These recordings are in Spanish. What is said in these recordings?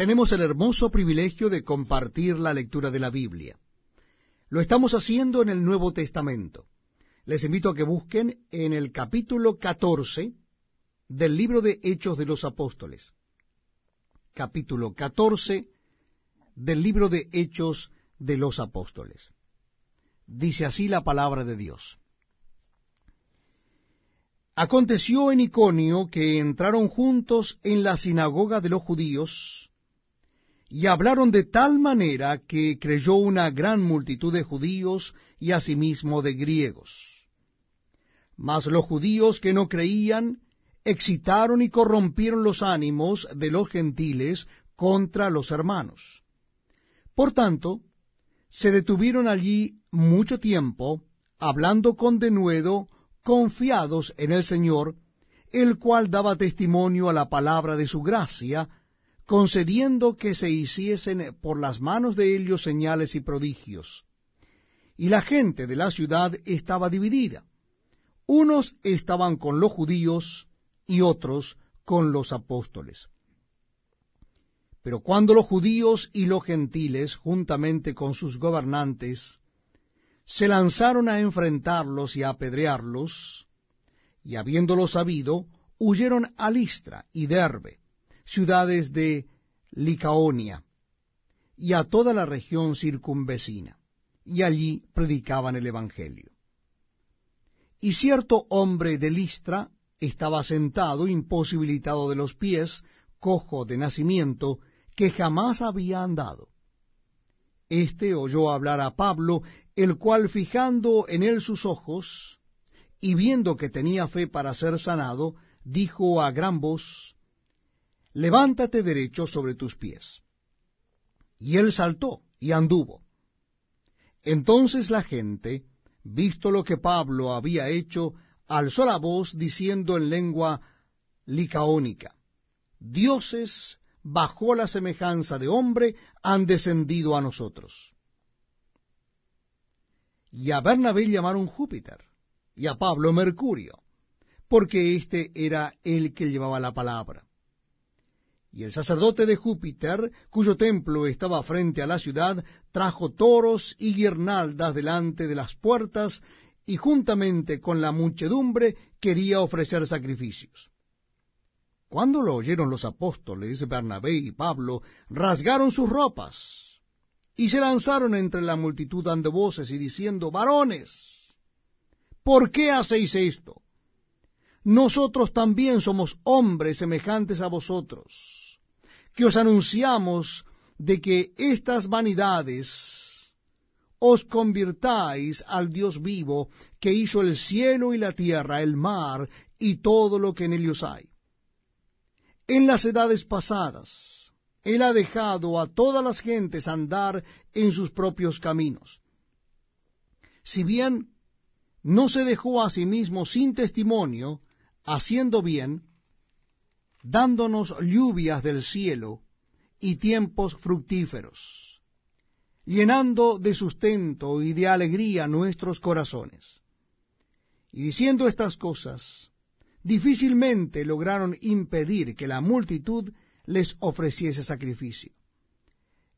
tenemos el hermoso privilegio de compartir la lectura de la Biblia. Lo estamos haciendo en el Nuevo Testamento. Les invito a que busquen en el capítulo 14 del libro de Hechos de los Apóstoles. Capítulo 14 del libro de Hechos de los Apóstoles. Dice así la palabra de Dios. Aconteció en Iconio que entraron juntos en la sinagoga de los judíos, y hablaron de tal manera que creyó una gran multitud de judíos y asimismo de griegos. Mas los judíos que no creían excitaron y corrompieron los ánimos de los gentiles contra los hermanos. Por tanto, se detuvieron allí mucho tiempo, hablando con denuedo confiados en el Señor, el cual daba testimonio a la palabra de su gracia, concediendo que se hiciesen por las manos de ellos señales y prodigios. Y la gente de la ciudad estaba dividida. Unos estaban con los judíos y otros con los apóstoles. Pero cuando los judíos y los gentiles, juntamente con sus gobernantes, se lanzaron a enfrentarlos y a apedrearlos, y habiéndolo sabido, huyeron a Listra y Derbe, ciudades de Licaonia, y a toda la región circunvecina, y allí predicaban el Evangelio. Y cierto hombre de Listra estaba sentado, imposibilitado de los pies, cojo de nacimiento, que jamás había andado. Este oyó hablar a Pablo, el cual fijando en él sus ojos, y viendo que tenía fe para ser sanado, dijo a gran voz, Levántate derecho sobre tus pies. Y él saltó y anduvo. Entonces la gente, visto lo que Pablo había hecho, alzó la voz diciendo en lengua licaónica, Dioses bajo la semejanza de hombre, han descendido a nosotros. Y a Bernabé llamaron Júpiter, y a Pablo Mercurio, porque éste era el que llevaba la palabra. Y el sacerdote de Júpiter, cuyo templo estaba frente a la ciudad, trajo toros y guirnaldas delante de las puertas, y juntamente con la muchedumbre quería ofrecer sacrificios. Cuando lo oyeron los apóstoles, Bernabé y Pablo rasgaron sus ropas y se lanzaron entre la multitud dando voces y diciendo, varones, ¿por qué hacéis esto? Nosotros también somos hombres semejantes a vosotros, que os anunciamos de que estas vanidades os convirtáis al Dios vivo, que hizo el cielo y la tierra, el mar y todo lo que en ellos hay en las edades pasadas, Él ha dejado a todas las gentes andar en sus propios caminos. Si bien no se dejó a sí mismo sin testimonio, haciendo bien, dándonos lluvias del cielo y tiempos fructíferos, llenando de sustento y de alegría nuestros corazones. Y diciendo estas cosas, difícilmente lograron impedir que la multitud les ofreciese sacrificio.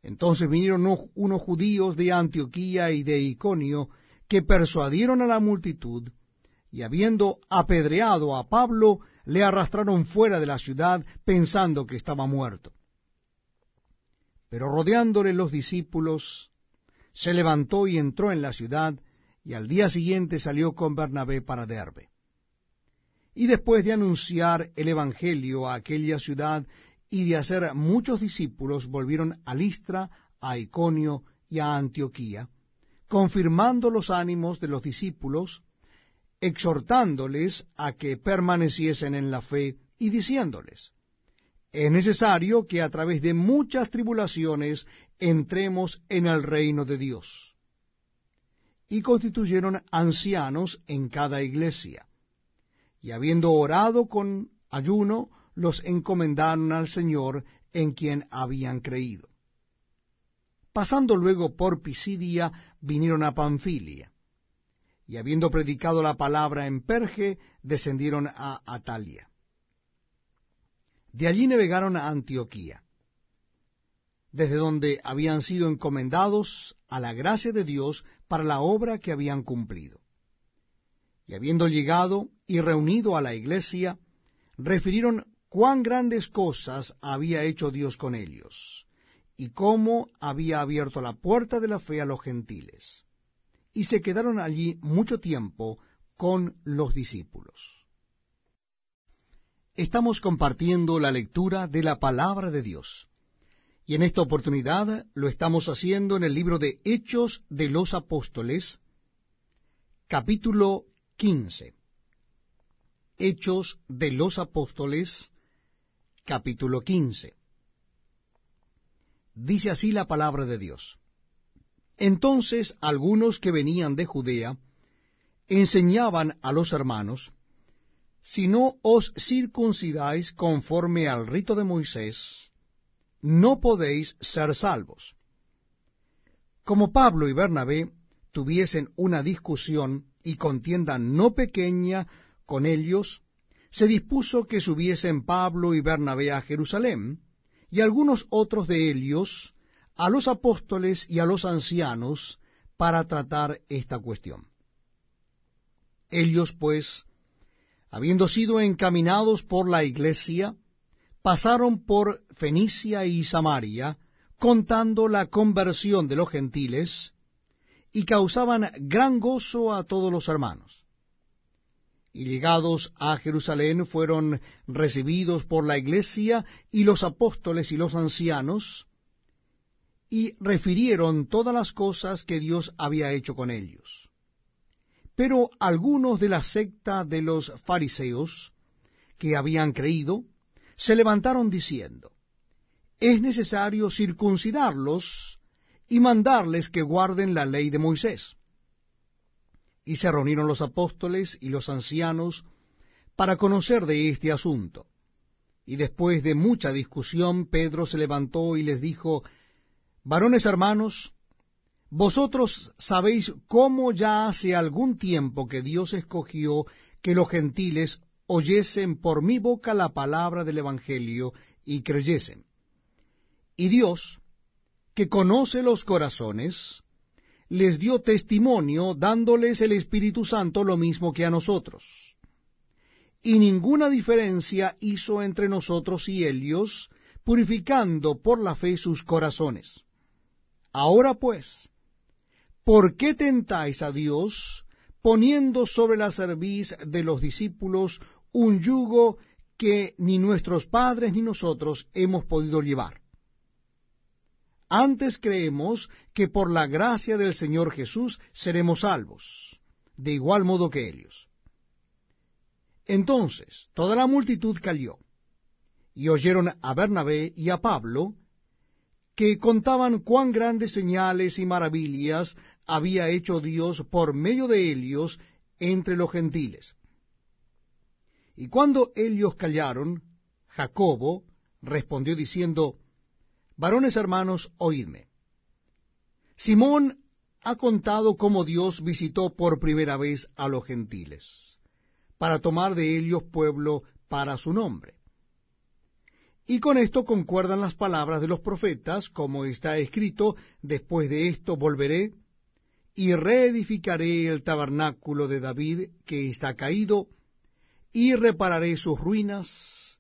Entonces vinieron unos judíos de Antioquía y de Iconio que persuadieron a la multitud, y habiendo apedreado a Pablo, le arrastraron fuera de la ciudad pensando que estaba muerto. Pero rodeándole los discípulos, se levantó y entró en la ciudad, y al día siguiente salió con Bernabé para Derbe. Y después de anunciar el Evangelio a aquella ciudad y de hacer muchos discípulos, volvieron a Listra, a Iconio y a Antioquía, confirmando los ánimos de los discípulos, exhortándoles a que permaneciesen en la fe y diciéndoles, es necesario que a través de muchas tribulaciones entremos en el reino de Dios. Y constituyeron ancianos en cada iglesia y habiendo orado con ayuno, los encomendaron al Señor en quien habían creído. Pasando luego por Pisidia, vinieron a Panfilia, y habiendo predicado la palabra en Perge, descendieron a Atalia. De allí navegaron a Antioquía. desde donde habían sido encomendados a la gracia de Dios para la obra que habían cumplido. Y habiendo llegado y reunido a la iglesia, refirieron cuán grandes cosas había hecho Dios con ellos, y cómo había abierto la puerta de la fe a los gentiles. Y se quedaron allí mucho tiempo con los discípulos. Estamos compartiendo la lectura de la palabra de Dios. Y en esta oportunidad lo estamos haciendo en el libro de Hechos de los Apóstoles, capítulo 15. Hechos de los Apóstoles, capítulo 15. Dice así la palabra de Dios. Entonces algunos que venían de Judea enseñaban a los hermanos, si no os circuncidáis conforme al rito de Moisés, no podéis ser salvos. Como Pablo y Bernabé tuviesen una discusión y contienda no pequeña con ellos, se dispuso que subiesen Pablo y Bernabé a Jerusalén, y algunos otros de ellos a los apóstoles y a los ancianos para tratar esta cuestión. Ellos, pues, habiendo sido encaminados por la iglesia, pasaron por Fenicia y Samaria, contando la conversión de los gentiles, y causaban gran gozo a todos los hermanos. Y llegados a Jerusalén fueron recibidos por la iglesia y los apóstoles y los ancianos, y refirieron todas las cosas que Dios había hecho con ellos. Pero algunos de la secta de los fariseos, que habían creído, se levantaron diciendo, es necesario circuncidarlos y mandarles que guarden la ley de Moisés. Y se reunieron los apóstoles y los ancianos para conocer de este asunto. Y después de mucha discusión, Pedro se levantó y les dijo, Varones hermanos, vosotros sabéis cómo ya hace algún tiempo que Dios escogió que los gentiles oyesen por mi boca la palabra del Evangelio y creyesen. Y Dios, que conoce los corazones, les dio testimonio dándoles el Espíritu Santo lo mismo que a nosotros. Y ninguna diferencia hizo entre nosotros y ellos, purificando por la fe sus corazones. Ahora pues, ¿por qué tentáis a Dios poniendo sobre la cerviz de los discípulos un yugo que ni nuestros padres ni nosotros hemos podido llevar. Antes creemos que por la gracia del Señor Jesús seremos salvos, de igual modo que ellos. Entonces toda la multitud cayó, y oyeron a Bernabé y a Pablo, que contaban cuán grandes señales y maravillas había hecho Dios por medio de ellos entre los gentiles. Y cuando ellos callaron, Jacobo respondió diciendo, Varones hermanos, oídme. Simón ha contado cómo Dios visitó por primera vez a los gentiles, para tomar de ellos pueblo para su nombre. Y con esto concuerdan las palabras de los profetas, como está escrito, después de esto volveré y reedificaré el tabernáculo de David que está caído, y repararé sus ruinas,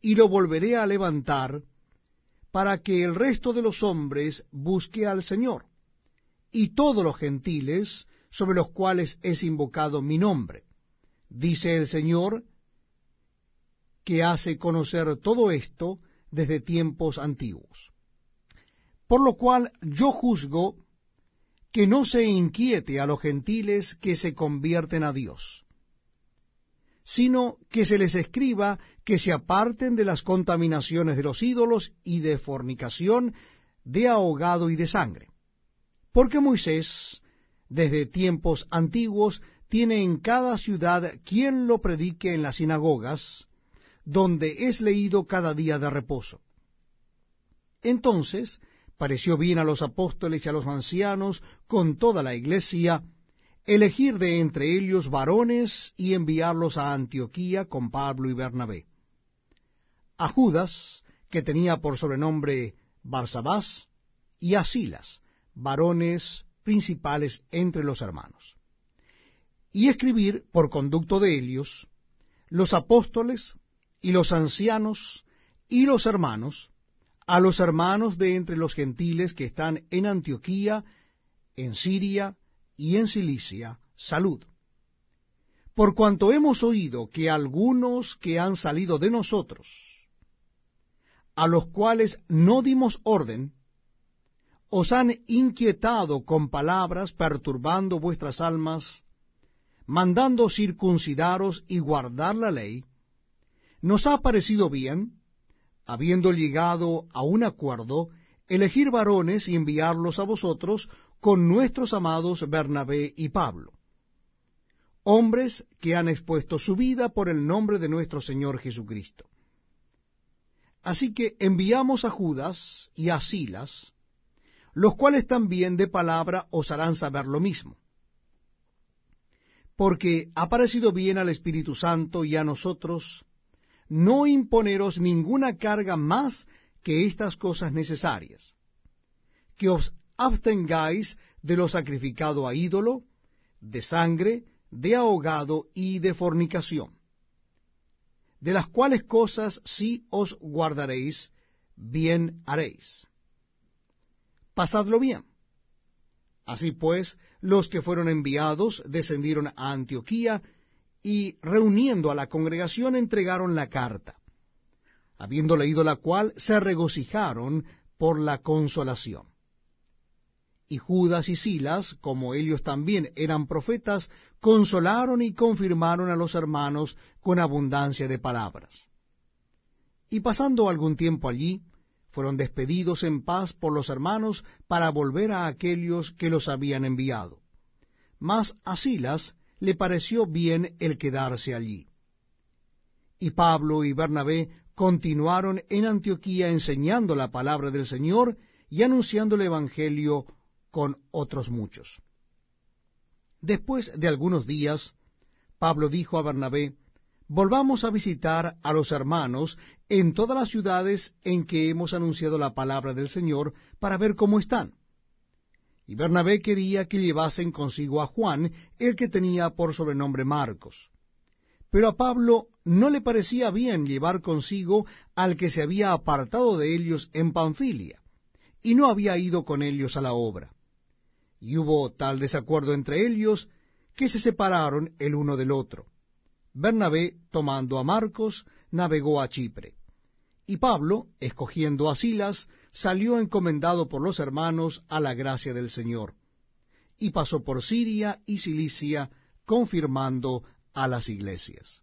y lo volveré a levantar, para que el resto de los hombres busque al Señor, y todos los gentiles sobre los cuales es invocado mi nombre. Dice el Señor, que hace conocer todo esto desde tiempos antiguos. Por lo cual yo juzgo que no se inquiete a los gentiles que se convierten a Dios, sino que se les escriba que se aparten de las contaminaciones de los ídolos y de fornicación, de ahogado y de sangre. Porque Moisés, desde tiempos antiguos, tiene en cada ciudad quien lo predique en las sinagogas, donde es leído cada día de reposo. Entonces pareció bien a los apóstoles y a los ancianos, con toda la iglesia, elegir de entre ellos varones y enviarlos a Antioquía con Pablo y Bernabé. A Judas, que tenía por sobrenombre Barsabás y a Silas, varones principales entre los hermanos. Y escribir por conducto de ellos los apóstoles y los ancianos y los hermanos, a los hermanos de entre los gentiles que están en Antioquía, en Siria y en Cilicia, salud. Por cuanto hemos oído que algunos que han salido de nosotros, a los cuales no dimos orden, os han inquietado con palabras, perturbando vuestras almas, mandando circuncidaros y guardar la ley, nos ha parecido bien, habiendo llegado a un acuerdo, elegir varones y enviarlos a vosotros con nuestros amados Bernabé y Pablo, hombres que han expuesto su vida por el nombre de nuestro Señor Jesucristo. Así que enviamos a Judas y a Silas, los cuales también de palabra os harán saber lo mismo. Porque ha parecido bien al Espíritu Santo y a nosotros no imponeros ninguna carga más que estas cosas necesarias, que os abstengáis de lo sacrificado a ídolo, de sangre, de ahogado y de fornicación, de las cuales cosas si os guardaréis, bien haréis. Pasadlo bien. Así pues, los que fueron enviados descendieron a Antioquía y reuniendo a la congregación entregaron la carta. Habiendo leído la cual, se regocijaron por la consolación y Judas y Silas, como ellos también eran profetas, consolaron y confirmaron a los hermanos con abundancia de palabras. Y pasando algún tiempo allí, fueron despedidos en paz por los hermanos para volver a aquellos que los habían enviado. Mas a Silas le pareció bien el quedarse allí. Y Pablo y Bernabé continuaron en Antioquía enseñando la palabra del Señor y anunciando el Evangelio con otros muchos. Después de algunos días, Pablo dijo a Bernabé, Volvamos a visitar a los hermanos en todas las ciudades en que hemos anunciado la palabra del Señor para ver cómo están. Y Bernabé quería que llevasen consigo a Juan, el que tenía por sobrenombre Marcos. Pero a Pablo no le parecía bien llevar consigo al que se había apartado de ellos en Panfilia, y no había ido con ellos a la obra y hubo tal desacuerdo entre ellos que se separaron el uno del otro. Bernabé, tomando a Marcos, navegó a Chipre. Y Pablo, escogiendo a Silas, salió encomendado por los hermanos a la gracia del Señor. Y pasó por Siria y Cilicia, confirmando a las iglesias.